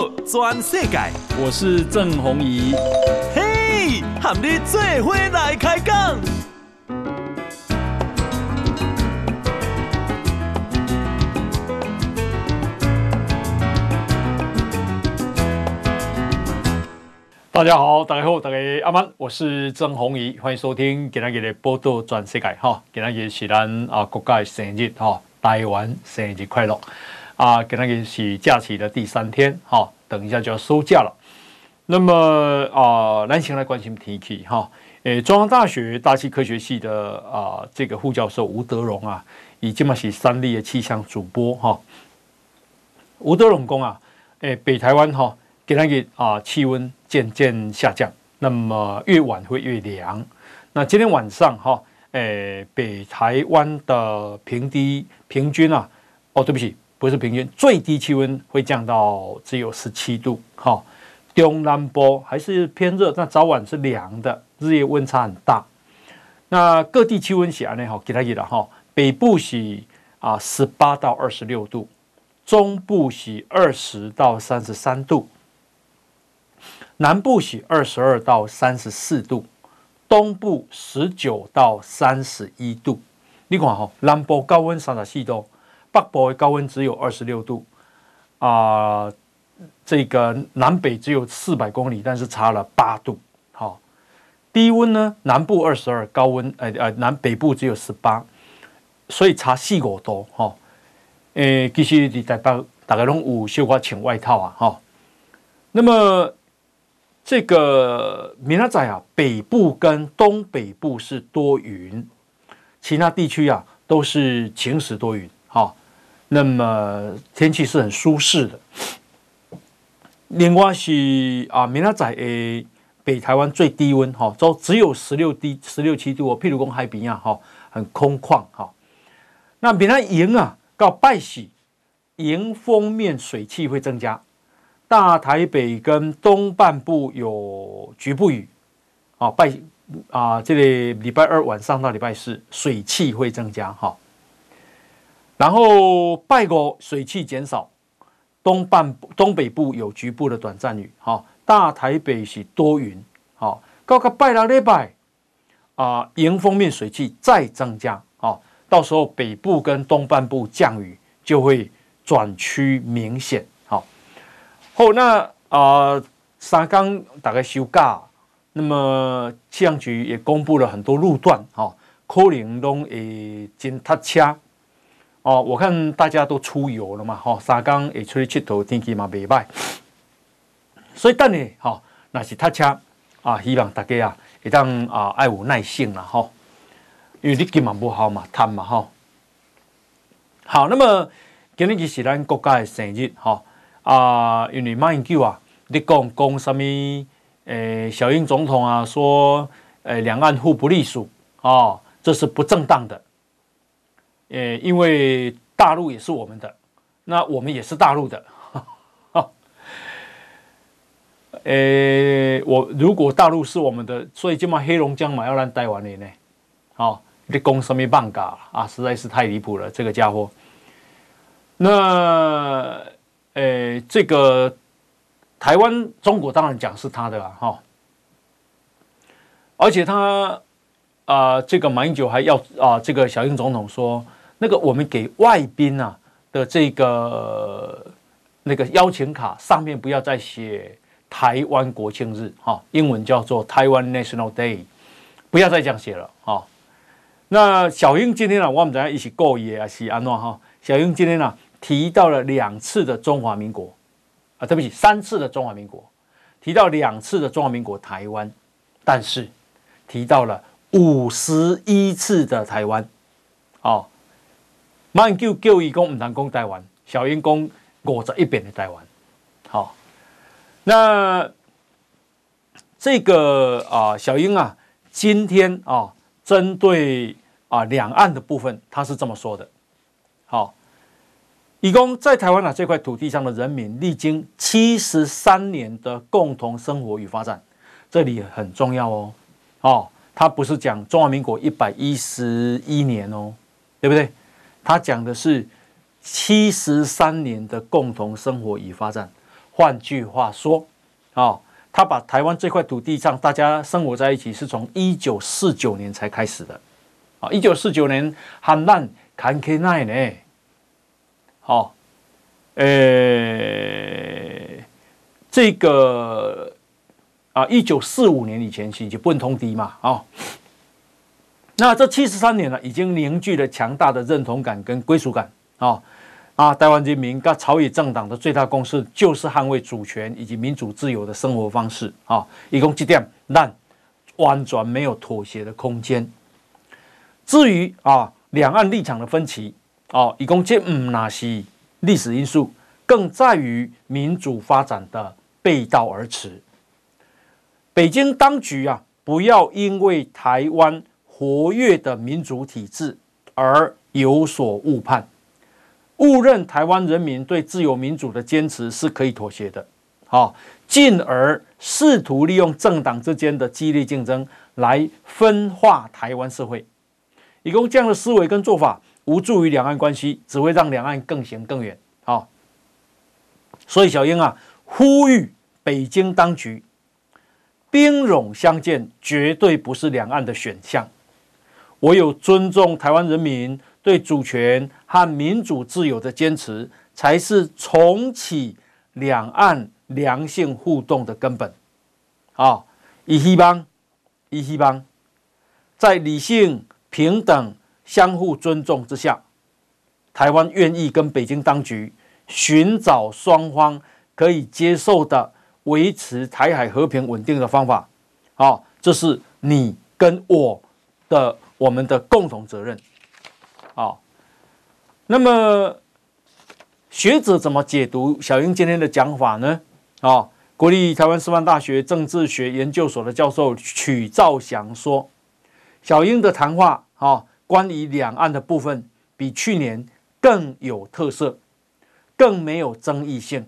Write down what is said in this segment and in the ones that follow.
道全世界，我是郑弘仪。嘿，和你做伙来开讲。大家好，大家好，大家阿曼，我是郑弘仪，欢迎收听今天的波多转世界哈。今天是咱啊国家生日哈，台湾生日快乐。啊，给那个是假期的第三天，哈、哦，等一下就要收假了。那么啊，来先来关心天气哈。诶，中央大学大气科学系的啊这个副教授吴德荣啊，已经嘛是三立的气象主播哈、哦。吴德荣讲啊，诶，北台湾哈，给那个啊气温渐渐下降，那么越晚会越凉。那今天晚上哈，诶，北台湾的平低平均啊，哦，对不起。不是平均，最低气温会降到只有十七度。哈，中南部还是偏热，但早晚是凉的，日夜温差很大。那各地气温是安内哈，给他记了哈。北部是啊十八到二十六度，中部是二十到三十三度，南部是二十二到三十四度，东部十九到三十一度。你看哈，南部高温三十四度。北部的高温只有二十六度，啊、呃，这个南北只有四百公里，但是差了八度。好、哦，低温呢，南部二十二，高温呃呃南北部只有十八，所以差四五度。哈、哦，诶，其实你在北大概拢有小可穿外套啊。哈、哦，那么这个明仔啊，北部跟东北部是多云，其他地区啊都是晴时多云。好、哦。那么天气是很舒适的。另外是啊，明仔载诶，北台湾最低温哈，都只有十六低十六七度哦。譬如讲海边啊，哈，很空旷哈。那明仔迎啊，到拜喜迎风面水汽会增加，大台北跟东半部有局部雨啊。拜啊，这里礼拜二晚上到礼拜四水汽会增加哈。然后拜五水汽减少，东半、东北部有局部的短暂雨，哈，大台北是多云，好，到个拜六礼拜啊，迎风面水汽再增加，好，到时候北部跟东半部降雨就会转趋明显，好，后那啊三刚大概休假，那么气象局也公布了很多路段，哈，可能都会真塞车。哦，我看大家都出游了嘛，哈，三江也出去佚佗，天气嘛袂歹，所以等你，哈，那是塞车啊，希望大家啊，会当啊爱有耐性啦，哈，因为你今晚不好嘛，贪嘛，哈。好，那么今日就是咱国家的生日，哈啊，因为马英九啊，你讲讲什么？诶、小英总统啊，说，诶、两岸互不隶属，啊，这是不正当的。呃，因为大陆也是我们的，那我们也是大陆的，呃，我如果大陆是我们的，所以今嘛黑龙江嘛要让台湾的呢，好，你讲什么办法啊？实在是太离谱了，这个家伙。那呃，这个台湾中国当然讲是他的了哈，而且他啊、这个马英九还要啊、这个小英总统说。那个我们给外宾啊的这个那个邀请卡上面不要再写台湾国庆日哈，英文叫做台湾 National Day，不要再这样写了哈。那小英今天呢，我们大家一起过夜啊，是安诺哈。小英今天呢提到了两次的中华民国啊，对不起，三次的中华民国，提到两次的中华民国台湾，但是提到了五十一次的台湾，哦。马英九叫伊讲唔通讲台湾，小英讲五十一遍的台湾。好，那这个啊，小英啊，今天啊，针对啊两岸的部分，他是这么说的。好，伊讲在台湾啊这块土地上的人民，历经七十三年的共同生活与发展，这里很重要哦。哦，他不是讲中华民国一百一十一年哦，对不对？他讲的是七十三年的共同生活与发展，换句话说，啊，他把台湾这块土地上大家生活在一起，是从一九四九年才开始的，啊，一九四九年汉难坎坷奈呢，好，呃，这个啊，一九四五年以前是就不通敌嘛，啊，那这七十三年了，已经凝聚了强大的认同感跟归属感，啊。啊，台湾人民跟朝野政党的最大共识就是捍卫主权以及民主自由的生活方式啊，一共几点，但完全没有妥协的空间。至于啊，两岸立场的分歧啊，一共这唔那是历史因素，更在于民主发展的背道而驰。北京当局啊，不要因为台湾活跃的民主体制而有所误判。误认台湾人民对自由民主的坚持是可以妥协的，好，进而试图利用政党之间的激烈竞争来分化台湾社会。以供这样的思维跟做法无助于两岸关系，只会让两岸更行更远。好，所以小英啊，呼吁北京当局兵戎相见绝对不是两岸的选项，唯有尊重台湾人民对主权和民主自由的坚持，才是重启两岸良性互动的根本。啊，以希望，以希望，在理性、平等、相互尊重之下，台湾愿意跟北京当局寻找双方可以接受的维持台海和平稳定的方法。啊，这是你跟我的我们的共同责任。啊，那么学者怎么解读小英今天的讲法呢？啊，国立台湾师范大学政治学研究所的教授曲兆祥说，小英的谈话啊，关于两岸的部分比去年更有特色，更没有争议性，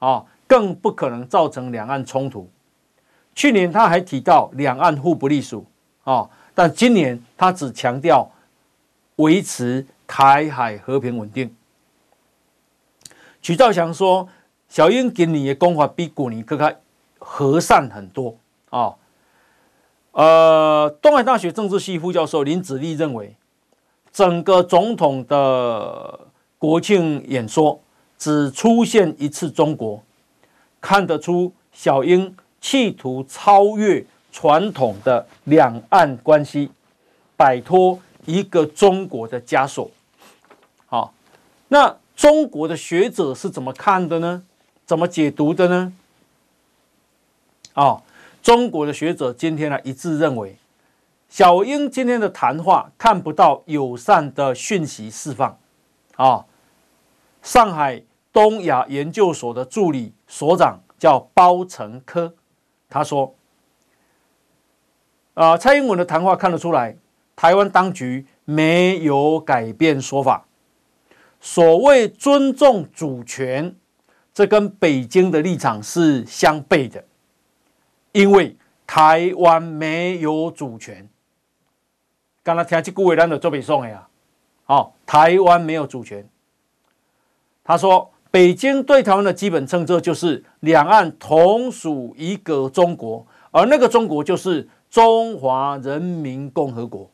啊，更不可能造成两岸冲突。去年他还提到两岸互不隶属，啊，但今年他只强调。维持台海和平稳定。曲兆祥说：“小英今年的讲法比过年更加和善很多啊。”呃，东海大学政治系副教授林子立认为，整个总统的国庆演说只出现一次中国，看得出小英企图超越传统的两岸关系，摆脱。一个中国的枷锁，好，那中国的学者是怎么看的呢？怎么解读的呢？啊，中国的学者今天呢一致认为，小英今天的谈话看不到友善的讯息释放。啊，上海东亚研究所的助理所长叫包成科，他说，啊，蔡英文的谈话看得出来。台湾当局没有改变说法，所谓尊重主权，这跟北京的立场是相悖的，因为台湾没有主权。刚才听这句话，咱就做背诵的呀。好，台湾没有主权。他说，北京对台湾的基本政策就是两岸同属一个中国，而那个中国就是中华人民共和国。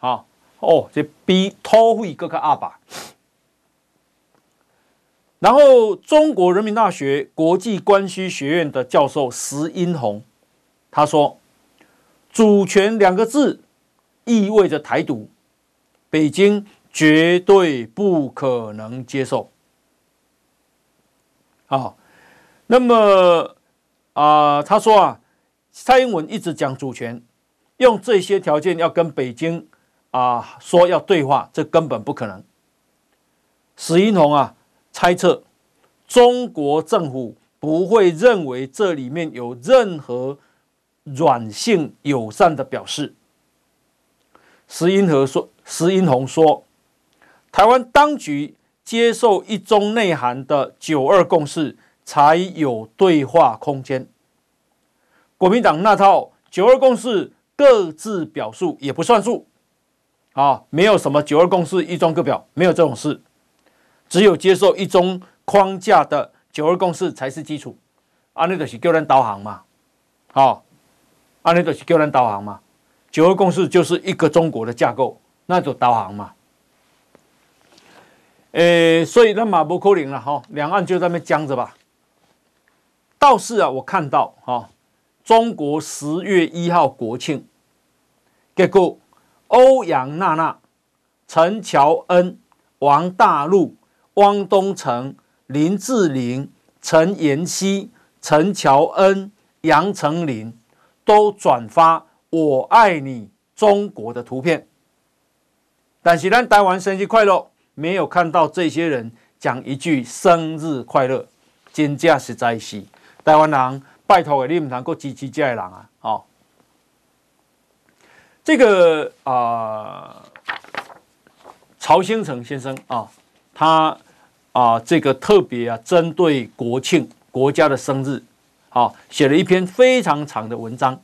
啊哦，这比土匪更加阿爸。然后，中国人民大学国际关系学院的教授石英红他说：“主权两个字意味着台独，北京绝对不可能接受。”啊，那么啊，他说啊，蔡英文一直讲主权，用这些条件要跟北京。啊，说要对话，这根本不可能。史英红啊，猜测中国政府不会认为这里面有任何软性友善的表示。石英和说，石英红说，台湾当局接受一中内涵的九二共识，才有对话空间。国民党那套九二共识各自表述也不算数。啊，没有什么九二共识、一中各表，没有这种事，只有接受一中框架的九二共识才是基础，安尼就是叫人导航嘛，好，安尼就是叫人导航嘛，九二共识就是一个中国的架构，那就导航嘛。诶，所以那马不可能了哈，两岸就在那僵着吧。倒是啊，我看到哈，中国十月一号国庆，结果欧阳娜娜、陈乔恩、王大陆、汪东城、林志玲、陈妍希、陈乔恩、杨丞琳都转发“我爱你中国”的图片，但是咱台湾生日快乐。没有看到这些人讲一句生日快乐，真正实在是台湾人拜托的，你们能够支持这些人啊！哦，这个啊、曹兴诚先生啊，他啊，这个特别啊，针对国庆国家的生日，啊，写了一篇非常长的文章。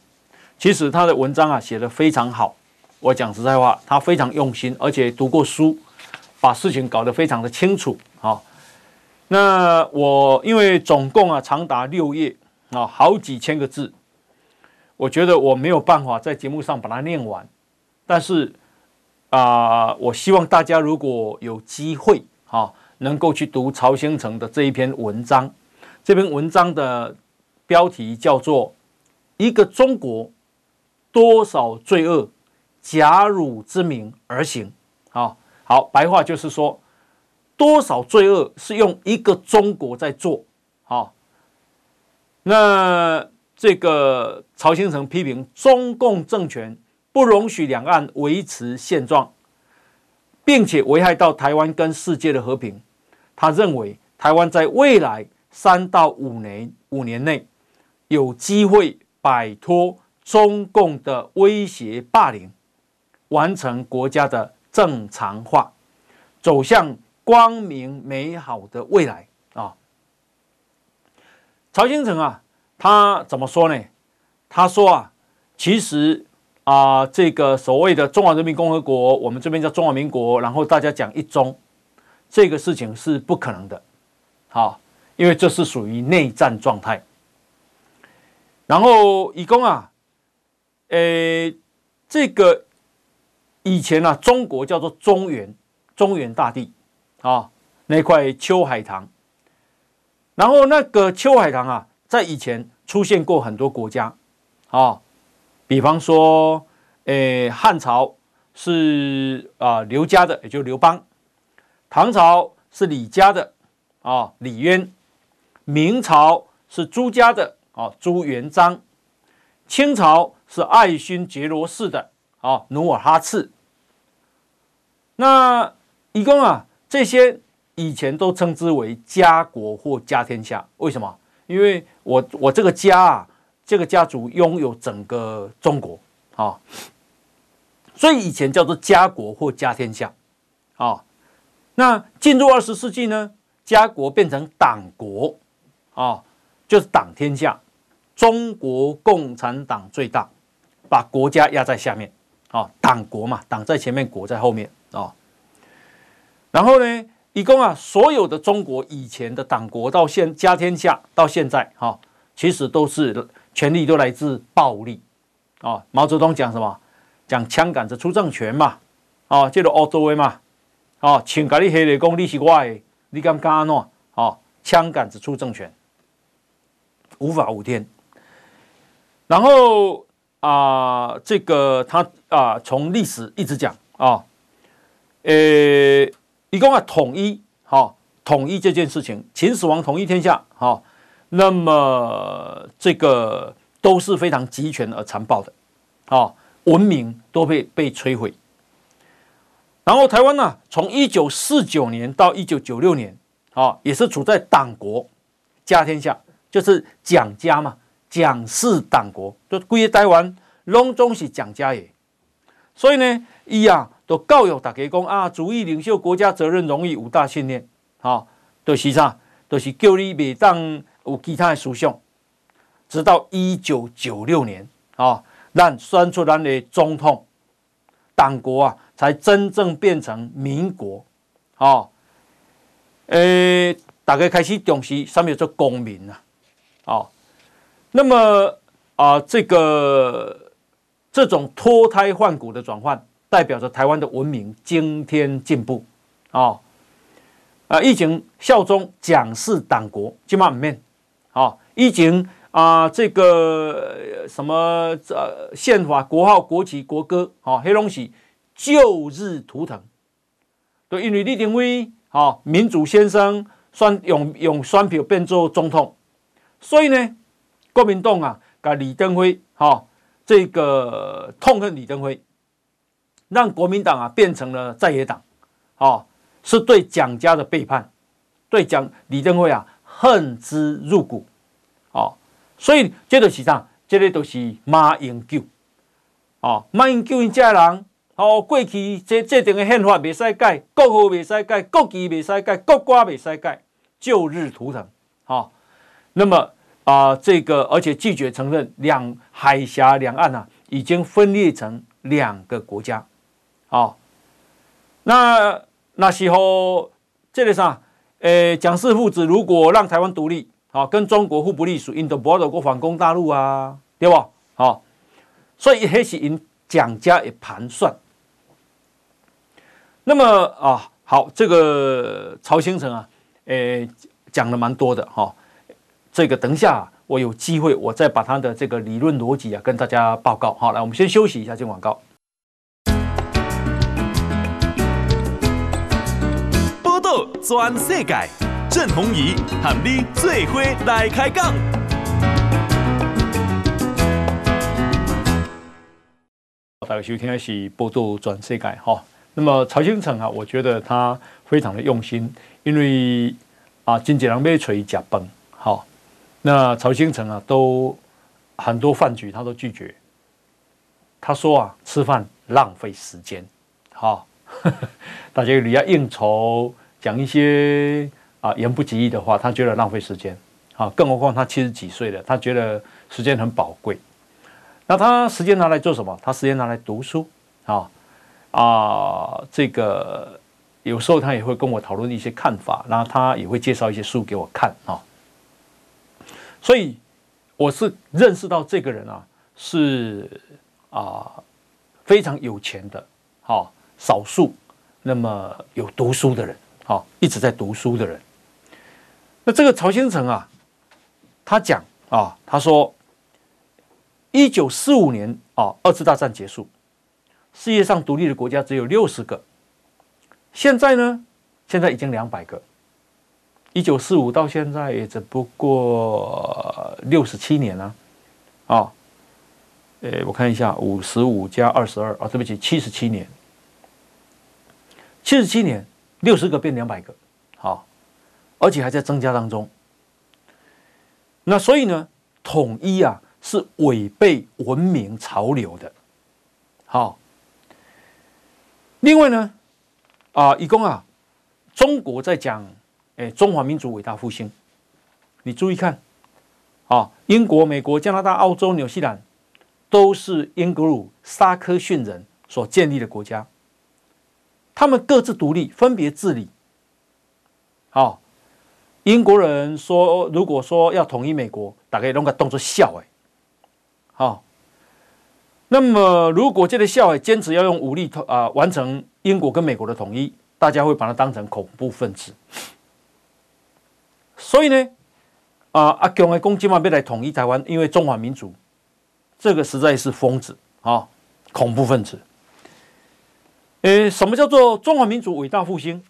其实他的文章啊，写得非常好。我讲实在话，他非常用心，而且读过书。把事情搞得非常的清楚，好，那我因为总共啊长达六页啊，好几千个字，我觉得我没有办法在节目上把它念完，但是啊，我希望大家如果有机会啊，能够去读曹兴成的这一篇文章，这篇文章的标题叫做《一个中国，多少罪恶，假汝之名而行》啊。好，白话就是说，多少罪恶是用一个中国在做。好，那这个曹兴诚批评中共政权不容许两岸维持现状，并且危害到台湾跟世界的和平。他认为，台湾在未来三到五年五年内有机会摆脱中共的威胁霸凌，完成国家的。正常化，走向光明美好的未来！曹兴诚啊，他怎么说呢？他说啊，其实啊，这个所谓的中华人民共和国，我们这边叫中华民国，然后大家讲一中，这个事情是不可能的，好，因为这是属于内战状态。然后以公啊，呃，这个。以前呢、啊，中国叫做中原，中原大地啊，那块秋海棠。然后那个秋海棠啊，在以前出现过很多国家啊，比方说，诶，汉朝是啊刘家的，也就是刘邦；唐朝是李家的啊李渊；明朝是朱家的啊朱元璋；清朝是爱新觉罗氏的。啊，努尔哈赤。那一共啊，这些以前都称之为家国或家天下。为什么？因为我我这个家啊，这个家族拥有整个中国。啊，所以以前叫做家国或家天下。啊，那进入二十世纪呢，家国变成党国。啊，就是党天下，中国共产党最大，把国家压在下面。啊，党国嘛，党在前面，国在后面。啊、然后呢，一共啊，所有的中国以前的党国到现家天下到现在哈、其实都是权力都来自暴力啊、毛泽东讲什么？讲枪杆子出政权嘛。啊、哦，这个欧洲的嘛。啊、哦，请给你黑的功，你是我的，你敢干喏？啊，枪杆子出政权，无法无天。然后。啊，这个他啊，从历史一直讲啊，呃，一共啊统一，哈，统一这件事情，秦始皇统一天下，哈，那么这个都是非常集权而残暴的，啊，文明都被被摧毁。然后台湾呢，从一九四九年到一九九六年，啊，也是处在党国家天下，就是蒋家嘛。蒋氏党国都归台湾，拢总是蒋家的，所以呢，伊啊都教育大家讲啊，主义领袖、国家责任、荣誉五大信念，好，都是啥？都是叫你袂当有其他的思想。直到一九九六年啊，咱选出咱的总统，党国啊才真正变成民国。啊，呃，大家开始重视什么叫做公民啊，哦，那么啊，这个这种脱胎换骨的转换，代表着台湾的文明今天进步。啊！啊，以前效忠蒋氏党国，今嘛唔免。啊，以前啊，这个什么呃宪法、国号、国旗、国歌，啊，黑东西旧日图腾，都因为李登辉，啊，民主先生选用用选票变做总统，所以呢，国民党啊，把李登辉，哈，这个痛恨李登辉。让国民党啊变成了在野党，哦，是对蒋家的背叛，对蒋李登辉啊恨之入骨，哦，所以这都是啥？这个都是马英九，哦，马英九因家人，哦，过去这这定的宪法未使改，国号未使改，国旗未使改，国歌未使改，旧日图腾，哦，那么啊、呃，这个而且拒绝承认两海峡两岸啊已经分裂成两个国家。哦，那那时候这个啥？诶，蒋氏父子如果让台湾独立，好、跟中国互不隶属，印度不要过反攻大陆啊，对不？好、所以还是因蒋家的盘算。那么啊，好，这个曹兴诚啊，诶，讲了蛮多的哈、哦。这个等一下我有机会，我再把他的这个理论逻辑啊跟大家报告。好，来，我们先休息一下，进广告。转世界，郑弘仪和你最伙来开讲。大家收听的是《报道全世界》哈。那么曹兴诚啊，我觉得他非常的用心，因为啊，经济人被锤甲崩，好，那曹兴诚啊，都很多饭局他都拒绝。他说啊，吃饭浪费时间，好，大家你要应酬。讲一些啊言不及义的话，他觉得浪费时间，啊，更何况他七十几岁了，他觉得时间很宝贵。那他时间拿来做什么？他时间拿来读书，啊啊，这个有时候他也会跟我讨论一些看法，然后他也会介绍一些书给我看啊。所以我是认识到这个人啊，是啊非常有钱的，好少数那么有读书的人。啊，一直在读书的人。那这个曹兴诚啊，他讲啊，他说，一九四五年啊，二次大战结束，世界上独立的国家只有六十个。现在呢，现在已经两百个。一九四五到现在也只不过六十七年了啊。啊，诶，我看一下，五十五加二十二啊，对不起，七十七年，七十七年。六十个变两百个，好，而且还在增加当中。那所以呢，统一啊是违背文明潮流的，好。另外呢，啊，一共啊，中国在讲，哎，中华民族伟大复兴，你注意看，啊，英国、美国、加拿大、澳洲、纽西兰，都是英格鲁撒克逊人所建立的国家。他们各自独立，分别治理。好，英国人说，如果说要统一美国，大概弄个动作笑哎。好，那么如果这个笑哎坚持要用武力啊完成英国跟美国的统一，大家会把它当成恐怖分子。所以呢，啊阿强的攻击嘛，要来统一台湾，因为中华民族，这个实在是疯子啊，恐怖分子。诶，什么叫做中华民族伟大复兴？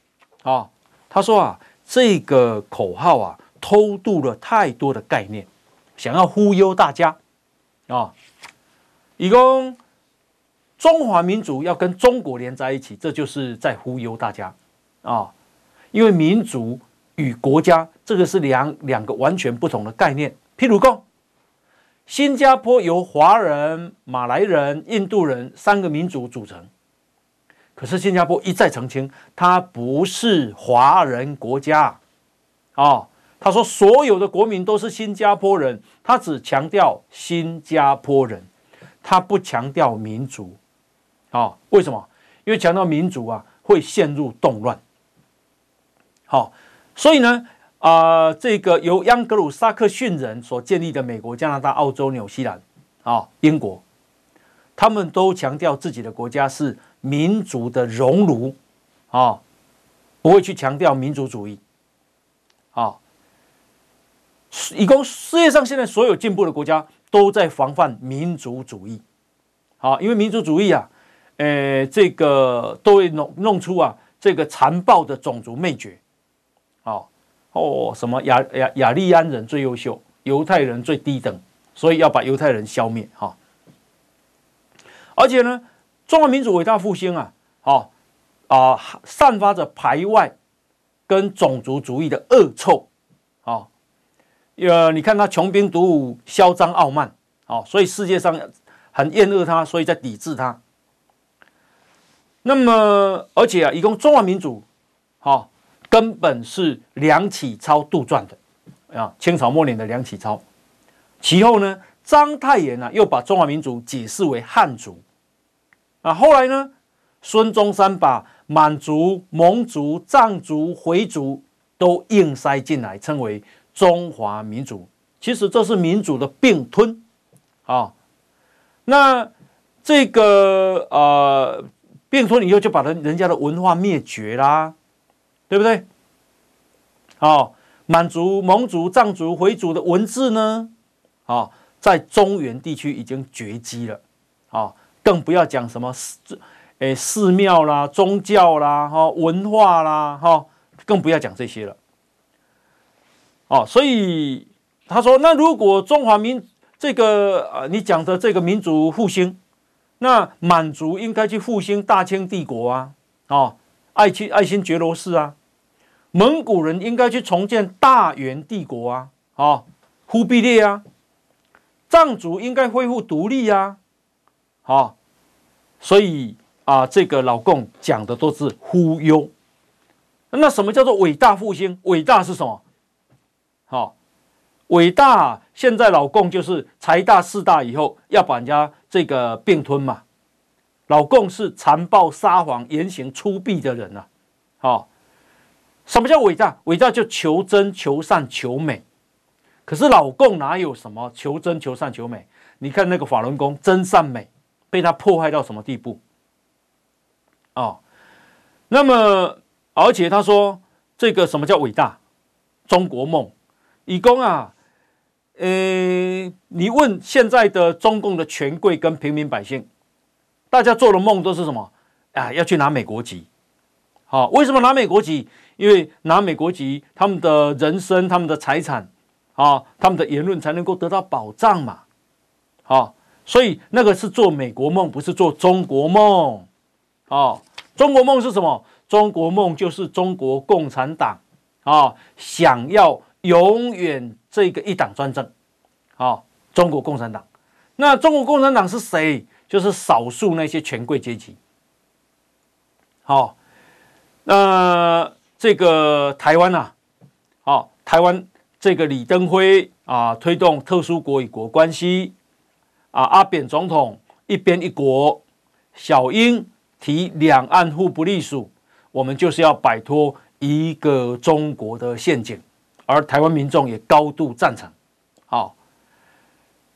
啊，他说啊，这个口号啊，偷渡了太多的概念，想要忽悠大家啊。以供中华民族要跟中国连在一起，这就是在忽悠大家啊。因为民族与国家这个是两两个完全不同的概念。譬如说，新加坡由华人、马来人、印度人三个民族组成。可是新加坡一再澄清，它不是华人国家，啊，他说所有的国民都是新加坡人，他只强调新加坡人，他不强调民族，啊，为什么？因为强调民族啊，会陷入动乱，好，所以呢，啊、这个由央格鲁萨克逊人所建立的美国、加拿大、澳洲、纽西兰啊、英国，他们都强调自己的国家是民族的熔炉啊，不会去强调民族主义啊。以供世界上现在所有进步的国家都在防范民族主义，啊，因为民族主义啊，呃，这个都会弄弄出啊，这个残暴的种族灭绝，啊，哦，什么亚亚亚利安人最优秀，犹太人最低等，所以要把犹太人消灭，哈。而且呢，中华民族伟大复兴啊，啊啊，散发着排外跟种族主义的恶臭，啊。呃，你看他穷兵黩武、嚣张傲慢，哦，所以世界上很厌恶他，所以在抵制他。那么，而且啊，一共中华民族，好、哦，根本是梁启超杜撰的啊，清朝末年的梁启超。其后呢，章太炎呢、啊、又把中华民族解释为汉族。啊，后来呢，孙中山把满族、蒙族、藏族、回族都硬塞进来，称为。中华民族，其实这是民主的并吞，啊，那这个呃并吞以后就把人人家的文化灭绝啦，对不对？好，满族、蒙族、藏族、回族的文字呢，啊，在中原地区已经绝迹了，啊，更不要讲什么寺，诶，寺庙啦、宗教啦、哈文化啦，哈，更不要讲这些了。哦，所以他说，那如果中华民这个呃，你讲的这个民族复兴，那满族应该去复兴大清帝国啊，哦，爱去爱新觉罗氏啊，蒙古人应该去重建大元帝国啊，哦，忽必烈啊，藏族应该恢复独立啊，好，所以啊，这个老共讲的都是忽悠。那什么叫做伟大复兴？伟大是什么？好，伟大！现在老共就是财大势大，以后要把人家这个并吞嘛。老共是残暴撒谎、言行粗鄙的人呐。好，什么叫伟大？伟大就求真、求善、求美。可是老共哪有什么求真、求善、求美？你看那个法轮功真善美，被他迫害到什么地步？哦，那么而且他说这个什么叫伟大？中国梦。以公啊，呃，你问现在的中共的权贵跟平民百姓，大家做的梦都是什么？啊，要去拿美国籍。好，为什么拿美国籍？因为拿美国籍，他们的人身、他们的财产，啊，他们的言论才能够得到保障嘛。好，所以那个是做美国梦，不是做中国梦。哦，中国梦是什么？中国梦就是中国共产党啊，想要。永远这个一党专政，好，中国共产党。那中国共产党是谁？就是少数那些权贵阶级。好，那这个台湾呐，好，台湾这个李登辉啊，推动特殊国与国关系啊，阿扁总统一边一国，小英提两岸互不隶属，我们就是要摆脱一个中国的陷阱。而台湾民众也高度赞成，好，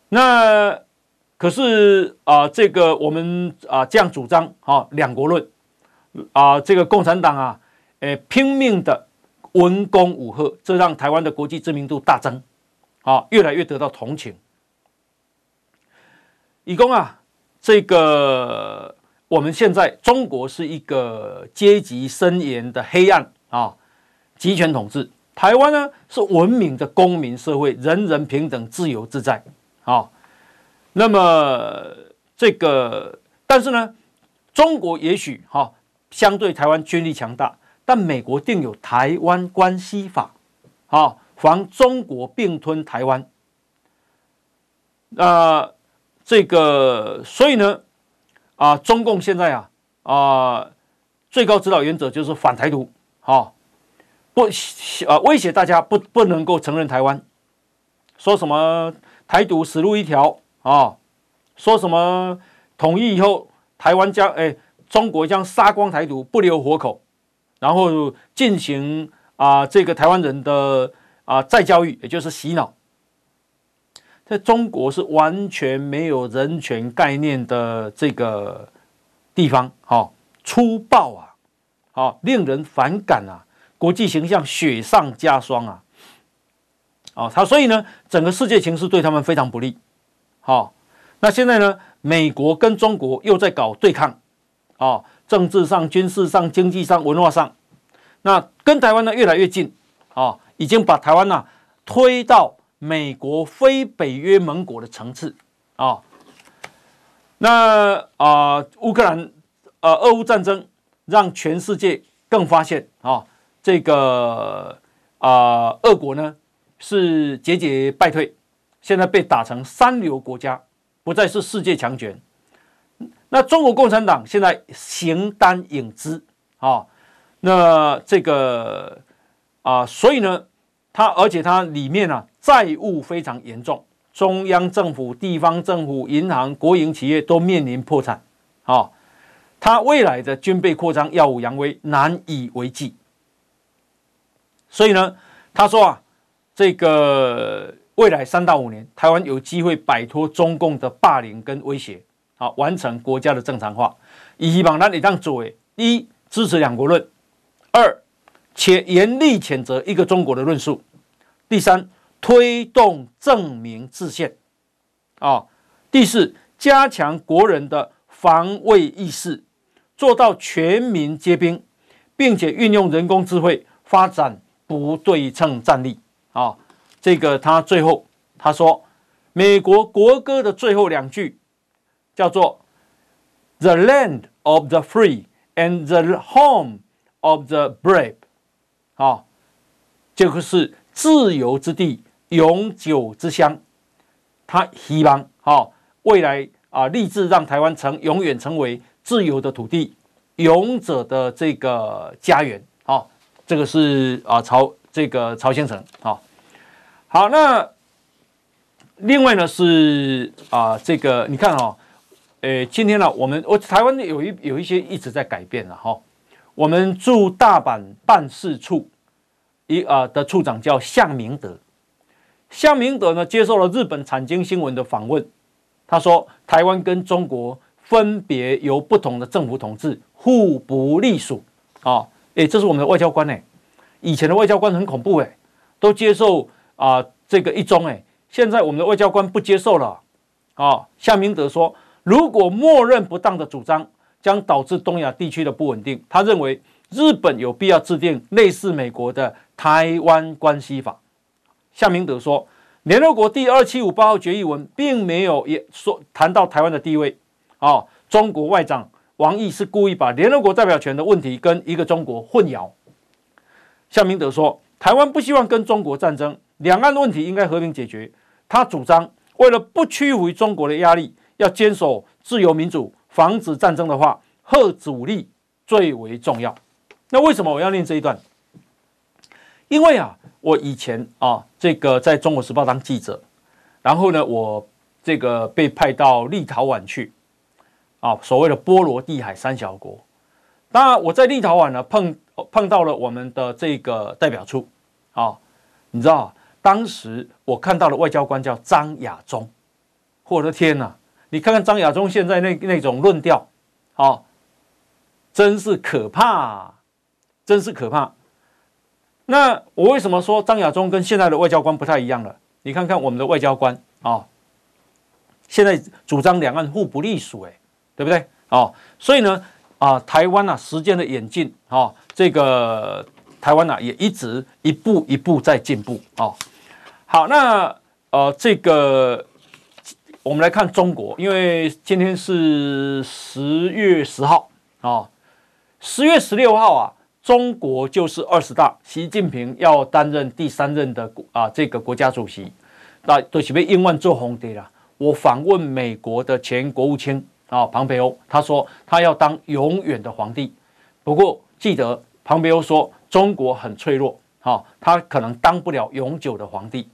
那可是啊、这个我们啊、这样主张，好，两国论啊、这个共产党啊，诶，拼命的文攻武吓，这让台湾的国际知名度大增，啊，越来越得到同情。以公啊，这个我们现在中国是一个阶级森严的黑暗啊，集权统治。台湾呢是文明的公民社会，人人平等、自由自在。好，那么这个，但是呢，中国也许哈相对台湾军力强大，但美国定有台湾关系法，好防中国并吞台湾。那这个，所以呢，啊，中共现在啊啊，最高指导原则就是反台独，好。不，啊，威胁大家不不能够承认台湾，说什么台独死路一条啊，说什么统一以后台湾将哎中国将杀光台独不留活口，然后进行啊这个台湾人的啊再教育，也就是洗脑，在中国是完全没有人权概念的这个地方，哈、哦，粗暴啊，好、令人反感啊，国际形象雪上加霜啊，啊、他所以呢，整个世界情势对他们非常不利，好、那现在呢，美国跟中国又在搞对抗，哦。政治上、军事上、经济上、文化上，那跟台湾呢越来越近啊，已经把台湾呢推到美国非北约盟国的层次啊。那啊，乌克兰呃，俄乌战争让全世界更发现啊，这个啊，俄国呢是节节败退，现在被打成三流国家，不再是世界强权。那中国共产党现在形单影只啊，那这个啊，所以呢，它而且它里面啊债务非常严重，中央政府、地方政府、银行、国营企业都面临破产啊，它未来的军备扩张耀武扬威，难以为继。所以呢，他说啊，这个未来三到五年，台湾有机会摆脱中共的霸凌跟威胁。好，完成国家的正常化。以希望让你这样做：一、支持两国论；二、且严厉谴责一个中国的论述；第三，推动正名自宪；啊，第四，加强国人的防卫意识，做到全民皆兵，并且运用人工智慧发展不对称战力。啊，这个他最后他说，美国国歌的最后两句。叫做 “the land of the free and the home of the brave”，啊，这个是自由之地，永久之乡。他希望啊，未来啊，立志让台湾成永远成为自由的土地，勇者的这个家园。啊，这个是啊，曹这个曹先生。啊，好，那另外呢是啊，这个你看啊。诶，今天呢，我们我台湾有一有一些一直在改变了哈。我们驻大阪办事处一啊的处长叫向明德，向明德呢接受了日本产经新闻的访问，他说台湾跟中国分别由不同的政府统治，互不隶属啊。诶，这是我们的外交官诶，以前的外交官很恐怖诶，都接受啊这个一中诶，现在我们的外交官不接受了啊。向明德说。如果默认不当的主张，将导致东亚地区的不稳定。他认为日本有必要制定类似美国的台湾关系法。夏明德说，联合国第二七五八号决议文并没有也说谈到台湾的地位。啊，中国外长王毅是故意把联合国代表权的问题跟一个中国混淆。夏明德说，台湾不希望跟中国战争，两岸问题应该和平解决。他主张，为了不屈服于中国的压力。要坚守自由民主，防止战争的话，吓阻力最为重要。那为什么我要念这一段？因为啊，我以前啊，这个在中国时报当记者，然后呢，我这个被派到立陶宛去，啊，所谓的波罗的海三小国。当然，我在立陶宛呢碰碰到了我们的这个代表处，啊，你知道，当时我看到的外交官叫张亚中，我的天哪！你看看张亚中现在那那种论调，哦，真是可怕，真是可怕。那我为什么说张亚中跟现在的外交官不太一样了？你看看我们的外交官啊、哦，现在主张两岸互不隶属，哎，对不对？哦，所以呢，啊，台湾啊，时间的演进，哦，这个台湾啊，也一直一步一步在进步，哦。好，那呃，这个。我们来看中国，因为今天是十月十号啊，十月十六号啊，中国就是二十大，习近平要担任第三任的啊这个国家主席，那都是被英万做红的了。我访问美国的前国务卿啊，庞培欧，他说他要当永远的皇帝。不过记得庞培欧说中国很脆弱，哈，他可能当不了永久的皇帝。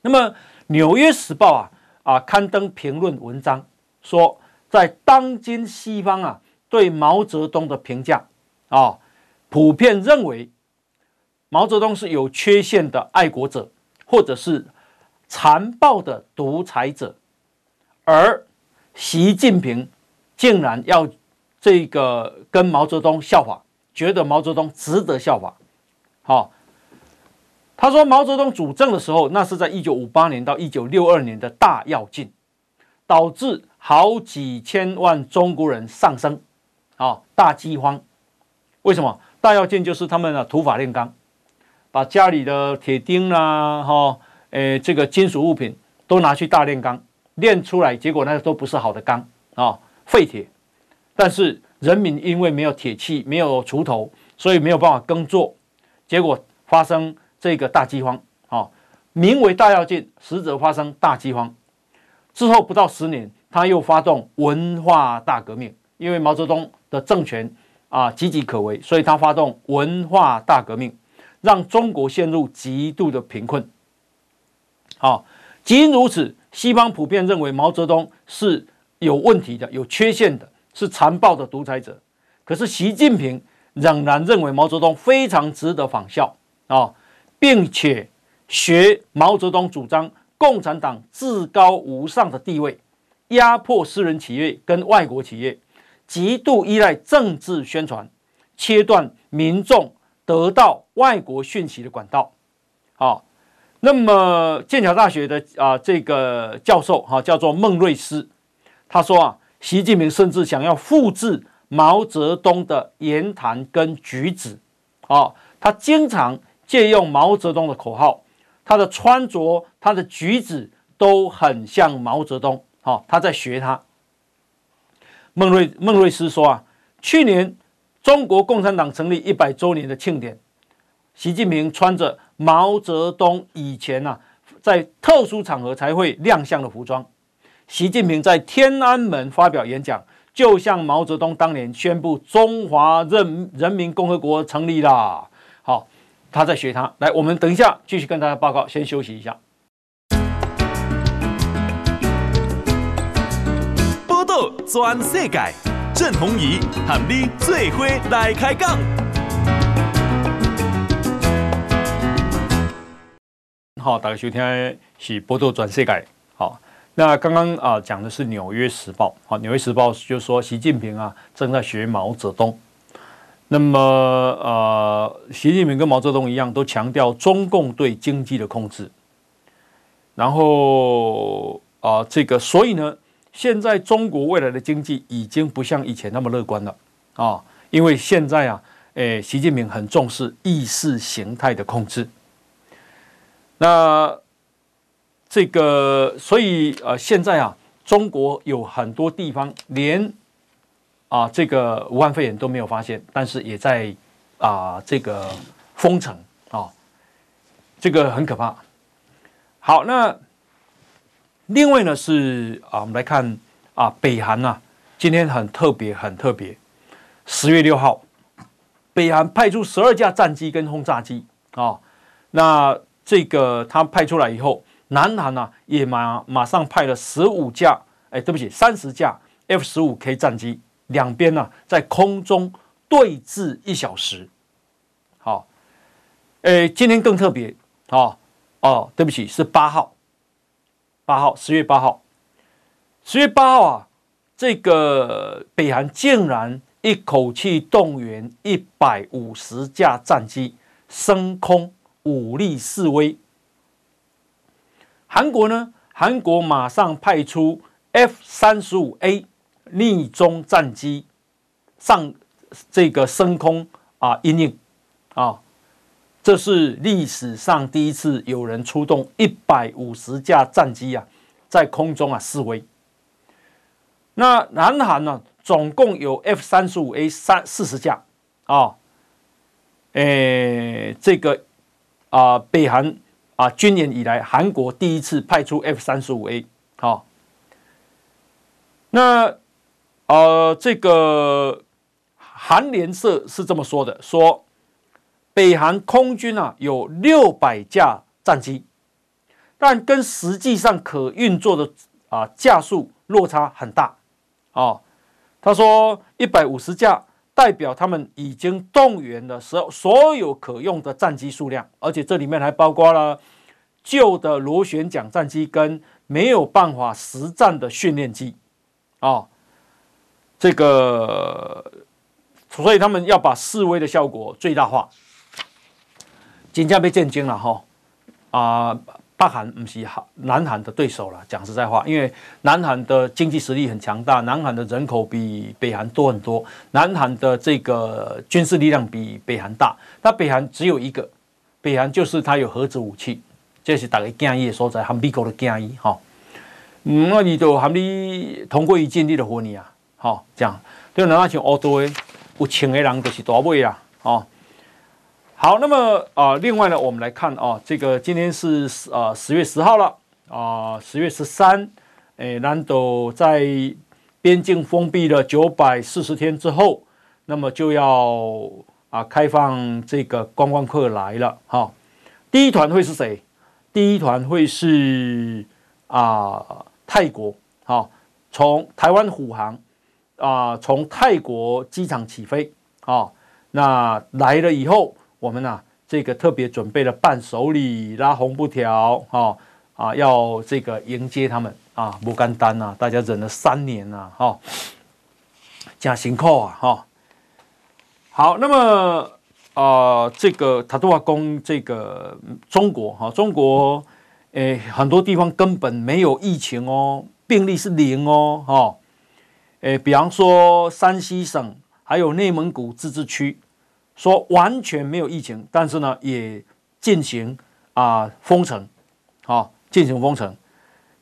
那么《纽约时报》啊。啊，刊登评论文章说，在当今西方啊，对毛泽东的评价啊，普遍认为毛泽东是有缺陷的爱国者，或者是残暴的独裁者，而习近平竟然要这个跟毛泽东效仿，觉得毛泽东值得效仿。好，他说毛泽东主政的时候，那是在一九五八年到一九六二年的大跃进，导致好几千万中国人丧生，啊，大饥荒。为什么？大跃进就是他们的土法炼钢，把家里的铁钉啦，哈，诶，这个金属物品都拿去大炼钢，炼出来，结果那都不是好的钢啊，废铁。但是人民因为没有铁器，没有锄头，所以没有办法耕作，结果发生这个大饥荒啊，名为大跃进，实则发生大饥荒。之后不到十年，他又发动文化大革命，因为毛泽东的政权。啊，岌岌可危，所以他发动文化大革命，让中国陷入极度的贫困。好，即因如此，西方普遍认为毛泽东是有问题的、有缺陷的，是残暴的独裁者。可是习近平仍然认为毛泽东非常值得仿效啊，并且学毛泽东主张共产党至高无上的地位，压迫私人企业跟外国企业。极度依赖政治宣传，切断民众得到外国讯息的管道。好，那么剑桥大学的啊这个教授哈叫做孟瑞斯，他说啊，习近平甚至想要复制毛泽东的言谈跟举止。啊，他经常借用毛泽东的口号，他的穿着、他的举止都很像毛泽东。好，他在学他。孟瑞孟瑞斯说啊，去年中国共产党成立一百周年的庆典，习近平穿着毛泽东以前呐、啊、在特殊场合才会亮相的服装。习近平在天安门发表演讲，就像毛泽东当年宣布中华人人民共和国成立啦。好，他在学他。来，我们等一下继续跟大家报告，先休息一下。全世界，郑弘仪和你最伙来开讲。好，大家收听的是报道全世界。好，那刚刚啊讲的是《纽约时报》。好，《纽约时报》就说习近平啊正在学毛泽东。那么呃，习近平跟毛泽东一样，都强调中共对经济的控制。然后啊，这个所以呢。现在中国未来的经济已经不像以前那么乐观了啊！因为现在啊，诶，习近平很重视意识形态的控制。那这个，所以呃，现在啊，中国有很多地方连啊这个武汉肺炎都没有发现，但是也在啊这个封城啊，这个很可怕。好，那。另外呢是啊，我们来看啊，北韩呐、啊，今天很特别，很特别。十月六号，北韩派出十二架战机跟轰炸机啊。那这个他派出来以后，南韩呢、啊、也马马上派了十五架，哎，对不起，三十架 F 十五 K 战机，两边呢在空中对峙一小时。好，哎，今天更特别啊，哦，对不起，是八号。八号，十月八号，十月八号啊，这个北韩竟然一口气动员一百五十架战机升空武力示威。韩国呢？韩国马上派出 F 三十五 A 逆中战机上这个升空啊，因应啊。这是历史上第一次有人出动一百五十架战机啊，在空中啊示威。那南韩呢，总共有 F 三十五 A 三四十架啊，诶，这个啊，北韩啊军演以来，韩国第一次派出 F 三十五 A 好。那呃，这个韩联社是这么说的，说。北韩空军啊有六百架战机，但跟实际上可运作的啊架数落差很大。哦，他说一百五十架代表他们已经动员了所所有可用的战机数量，而且这里面还包括了旧的螺旋桨战机跟没有办法实战的训练机，啊，这个，所以他们要把示威的效果最大化。金价被震惊了哈，啊。北韩不是南韩的对手了，讲实在话，因为南韩的经济实力很强大，南韩的人口比北韩多很多，南韩的这个军事力量比北韩大。那北韩只有一个，北韩就是它有核子武器，这是大家建议所在，和美国的建议哈。嗯，那你就和你同归于尽，你的活你啊，哦这样。对，那像欧洲有钱的人就是大尾啊，哦。好，那么啊、另外呢，我们来看啊、哦，这个今天是啊十月十号了啊，十、月十三，诶，难道在边境封闭了九百四十天之后，那么就要啊开放这个观光客来了哈、第一团会是谁？第一团会是啊泰国，好、从台湾虎航啊从泰国机场起飞啊、哦，那来了以后。我们啊，这个特别准备了伴手礼、拉红布条，啊、哦、啊，要这个迎接他们啊，不干单呐，大家忍了三年呐，哈、哦，加辛苦啊，哈、哦。好，那么啊、呃，这个塔都要攻这个中国哈、哦，中国诶，很多地方根本没有疫情哦，病例是零哦，哈、哦，诶，比方说山西省还有内蒙古自治区。说完全没有疫情，但是呢，也进行啊、封城，好、进行封城，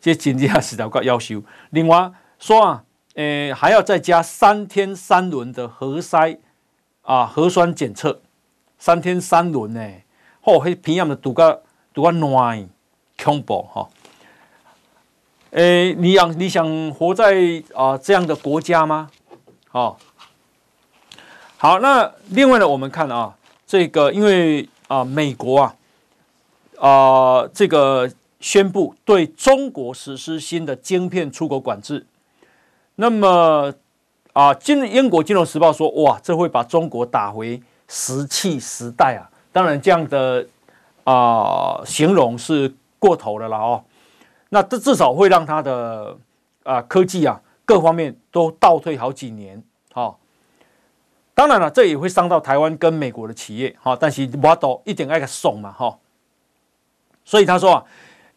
这经济还是要要求。另外说啊，呃，还要再加三天三轮的核筛啊核酸检测，三天三轮呢，哦，迄平样的堵个堵个乱，恐怖哈。哎，你想你想活在啊、这样的国家吗？好、哦。好，那另外呢，我们看啊，这个因为啊，美国啊，啊，这个宣布对中国实施新的晶片出口管制。那么啊，金英国金融时报说，哇，这会把中国打回石器时代啊！当然，这样的啊形容是过头的了哦。那这至少会让它的啊科技啊各方面都倒退好几年，好。当然了，这也会伤到台湾跟美国的企业，哈，但是我都一点爱个送嘛，哈。所以他说啊，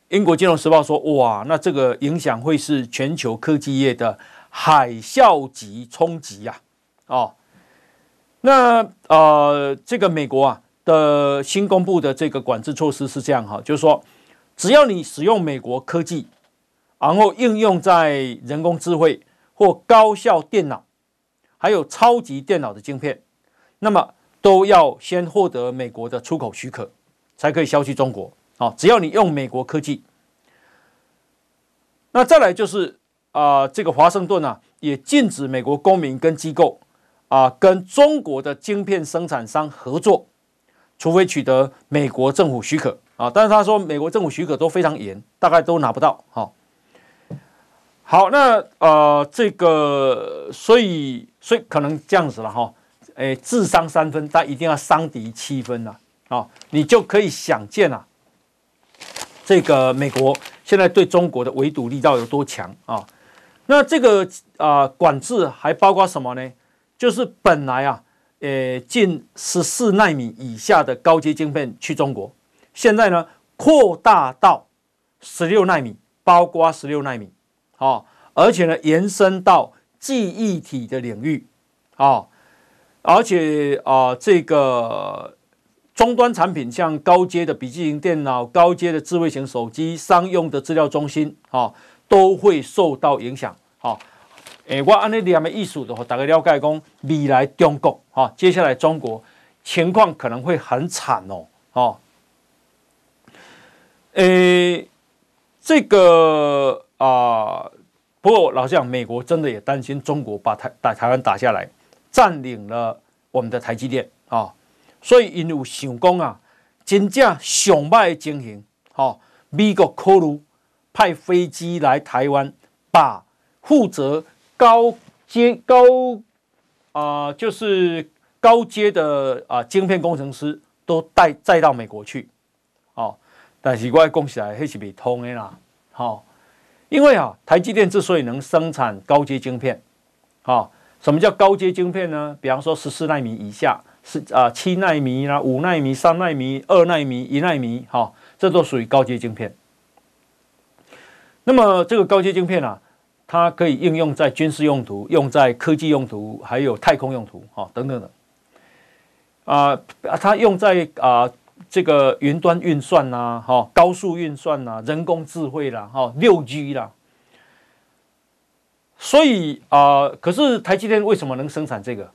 英国金融时报说，哇，那这个影响会是全球科技业的海啸级冲击呀，哦。那呃，这个美国啊的新公布的这个管制措施是这样哈，就是说，只要你使用美国科技，然后应用在人工智慧或高效电脑。还有超级电脑的晶片，那么都要先获得美国的出口许可，才可以销去中国。啊，只要你用美国科技，那再来就是啊、这个华盛顿啊，也禁止美国公民跟机构啊、跟中国的晶片生产商合作，除非取得美国政府许可啊。但是他说，美国政府许可都非常严，大概都拿不到。哈。好，那呃，这个，所以，所以可能这样子了哈，诶，智商三分，但一定要伤敌七分呐，啊，你就可以想见啊，这个美国现在对中国的围堵力道有多强啊？那这个啊、呃，管制还包括什么呢？就是本来啊，呃，进十四纳米以下的高阶晶片去中国，现在呢，扩大到十六纳米，包括十六纳米。好，而且呢，延伸到记忆体的领域，啊，而且啊，这个终端产品像高阶的笔记型电脑、高阶的智慧型手机、商用的资料中心，啊，都会受到影响。好，诶，我按呢两个意思的话，大概了解讲，未来中国，哈，接下来中国情况可能会很惨哦，哦，诶，这个。啊、不过老实讲，美国真的也担心中国把台打台湾打下来，占领了我们的台积电啊、哦，所以因有想讲啊，真正上摆的情形，哈，美国考虑派飞机来台湾，把负责高阶高啊、就是高阶的啊、晶片工程师都带载到美国去，但是我讲起来还是未通的啦，好、因为啊，台积电之所以能生产高阶晶片，啊、什么叫高阶晶片呢？比方说十四奈米以下，是啊七奈米啦、五奈米、三奈米、二奈米、一奈米，哈、哦，这都属于高阶晶片。那么这个高阶晶片啊。它可以应用在军事用途，用在科技用途，还有太空用途，哈，等等的。啊，它用在啊这个云端运算呐，哈，高速运算呐，人工智慧啦，哈，六 G 啦。所以啊，可是台积电为什么能生产这个？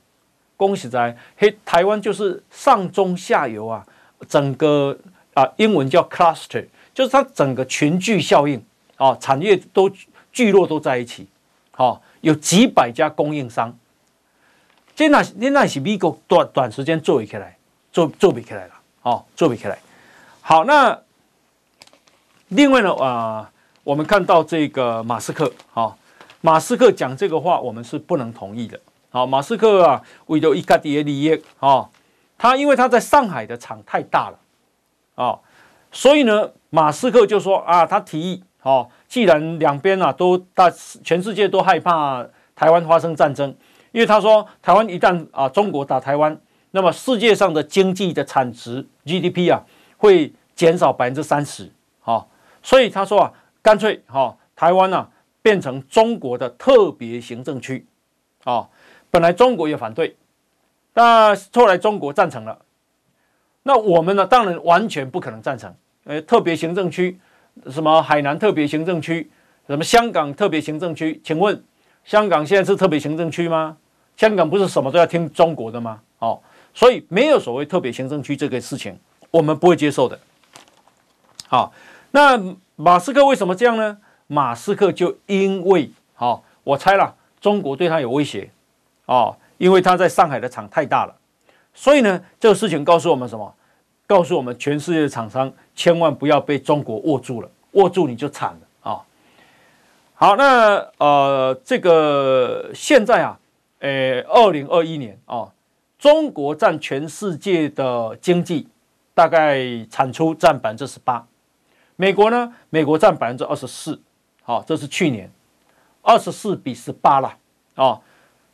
恭喜在嘿，台湾就是上中下游啊，整个啊英文叫 cluster，就是它整个群聚效应啊，产业都。聚落都在一起，好，有几百家供应商。现在现在是美国短短时间做起来，做做不起来了，好，做不起来。好，那另外呢啊，我们看到这个马斯克，好，马斯克讲这个话，我们是不能同意的。好，马斯克啊，为了一家的利益，啊，他因为他在上海的厂太大了，啊，所以呢，马斯克就说啊，他提议。好，既然两边啊都大，全世界都害怕台湾发生战争，因为他说台湾一旦啊中国打台湾，那么世界上的经济的产值 GDP 啊会减少百分之三十。好，所以他说啊，干脆哈台湾啊变成中国的特别行政区。啊，本来中国也反对，但后来中国赞成了。那我们呢，当然完全不可能赞成。呃，特别行政区。什么海南特别行政区，什么香港特别行政区？请问香港现在是特别行政区吗？香港不是什么都要听中国的吗？哦，所以没有所谓特别行政区这个事情，我们不会接受的。好，那马斯克为什么这样呢？马斯克就因为，好，我猜了，中国对他有威胁，哦，因为他在上海的厂太大了，所以呢，这个事情告诉我们什么？告诉我们，全世界的厂商千万不要被中国握住了，握住你就惨了啊！好，那呃，这个现在啊，呃，二零二一年啊，中国占全世界的经济大概产出占百分之十八，美国呢，美国占百分之二十四，好，这是去年二十四比十八了啊！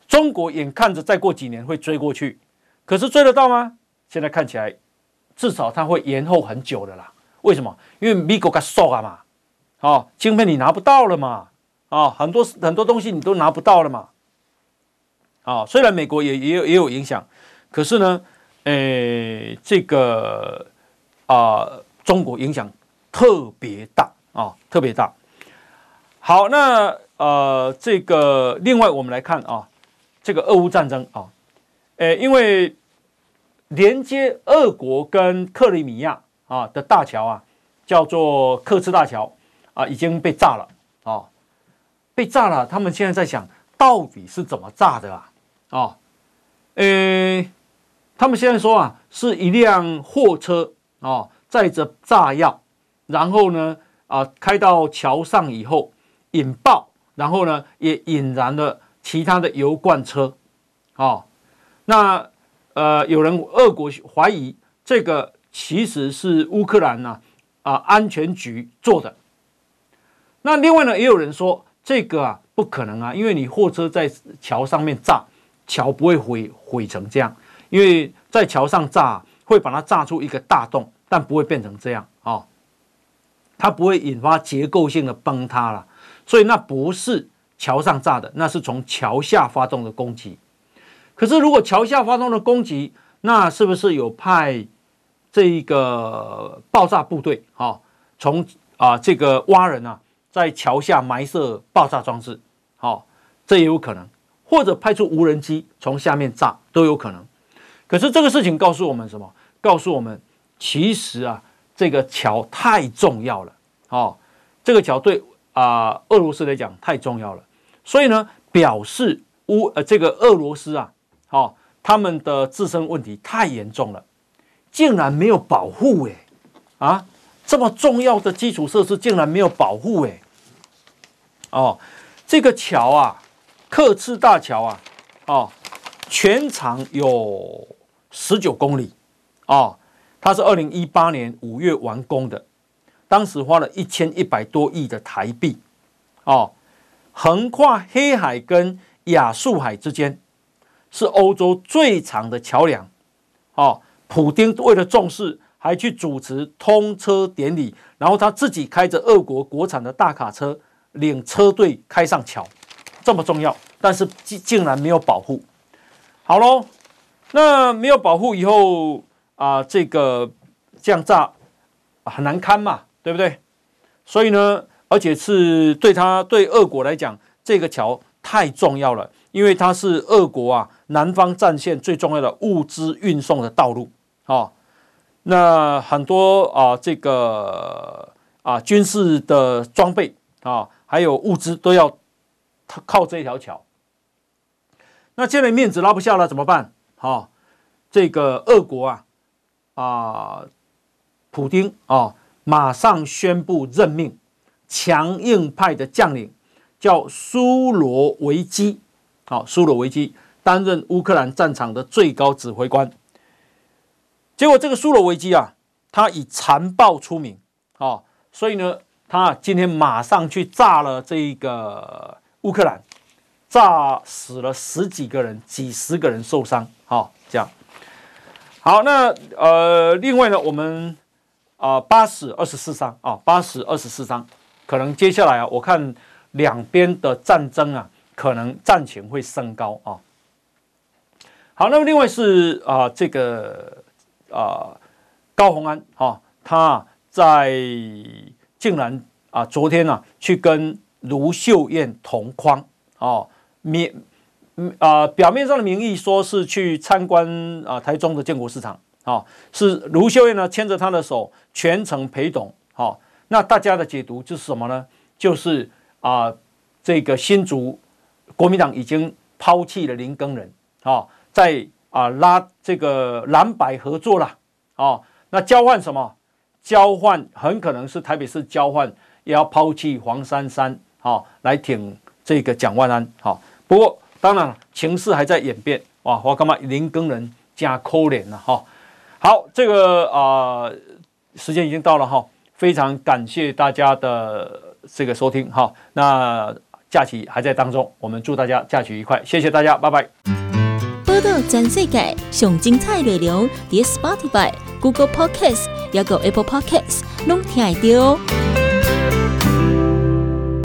中国眼看着再过几年会追过去，可是追得到吗？现在看起来。至少它会延后很久的啦。为什么？因为美国它缩了嘛，啊，晶片你拿不到了嘛，啊，很多很多东西你都拿不到了嘛，啊，虽然美国也也有也有影响，可是呢，诶，这个啊，中国影响特别大啊，特别大。好，那呃，这个另外我们来看啊，这个俄乌战争啊，诶，因为。连接俄国跟克里米亚啊的大桥啊，叫做克赤大桥啊，已经被炸了啊，被炸了。他们现在在想，到底是怎么炸的啊？啊，诶，他们现在说啊，是一辆货车啊，载着炸药，然后呢啊，开到桥上以后引爆，然后呢也引燃了其他的油罐车啊，那。呃，有人俄国怀疑这个其实是乌克兰呢啊，啊安全局做的。那另外呢，也有人说这个啊不可能啊，因为你货车在桥上面炸，桥不会毁毁成这样，因为在桥上炸会把它炸出一个大洞，但不会变成这样啊，哦，它不会引发结构性的崩塌了。所以那不是桥上炸的，那是从桥下发动的攻击。可是，如果桥下发动了攻击，那是不是有派这一个爆炸部队啊？从啊这个蛙人啊，在桥下埋设爆炸装置，好，这也有可能，或者派出无人机从下面炸都有可能。可是这个事情告诉我们什么？告诉我们，其实啊，这个桥太重要了，哦，这个桥对啊俄罗斯来讲太重要了，所以呢，表示乌呃这个俄罗斯啊。哦，他们的自身问题太严重了，竟然没有保护诶，啊，这么重要的基础设施竟然没有保护诶，哦，这个桥啊，克赤大桥啊，哦，全长有十九公里，啊，它是二零一八年五月完工的，当时花了一千一百多亿的台币，哦，横跨黑海跟亚速海之间，是欧洲最长的桥梁，哦，普丁为了重视，还去主持通车典礼，然后他自己开着俄国国产的大卡车，领车队开上桥，这么重要，但是竟竟然没有保护。好喽，那没有保护以后啊、这个降炸很难堪嘛，对不对？所以呢，而且是对他对俄国来讲，这个桥太重要了，因为它是俄国啊南方战线最重要的物资运送的道路啊、哦。那很多啊，这个啊军事的装备啊，还有物资都要靠这条桥。那现在面子拉不下了，怎么办？好、哦，这个俄国啊，啊，普丁啊，马上宣布任命强硬派的将领，叫苏罗维基，好，苏罗维基担任乌克兰战场的最高指挥官。结果这个苏罗维基啊，他以残暴出名啊、哦，所以呢，他今天马上去炸了这个乌克兰。炸死了十几个人，几十个人受伤。好，这样。好，那呃，另外呢，我们啊，八死二十四伤啊，八死二十四伤，可能接下来啊，我看两边的战争啊，可能战情会升高啊。好，那么另外是啊，这个啊，高虹安啊，他在竟然啊，昨天呢、啊，去跟卢秀燕同框哦。面，啊，表面上的名义说是去参观啊台中的建国市场，啊，是卢秀燕呢牵着他的手全程陪同，好，那大家的解读就是什么呢？就是啊，这个新竹国民党已经抛弃了林耕人，啊，在啊拉这个蓝白合作了，啊，那交换什么？交换很可能是台北市交换，也要抛弃黄珊珊，好，来挺这个蒋万安，好。不过，当然情势还在演变哇！我干嘛林耕仁加可怜了哈。好，这个啊、呃，时间已经到了哈，非常感谢大家的这个收听哈。那假期还在当中，我们祝大家假期愉快，谢谢大家，拜拜。报道全世界上精彩内容，点 Spotify、Google Podcasts，还有 Apple Podcasts，拢听得到。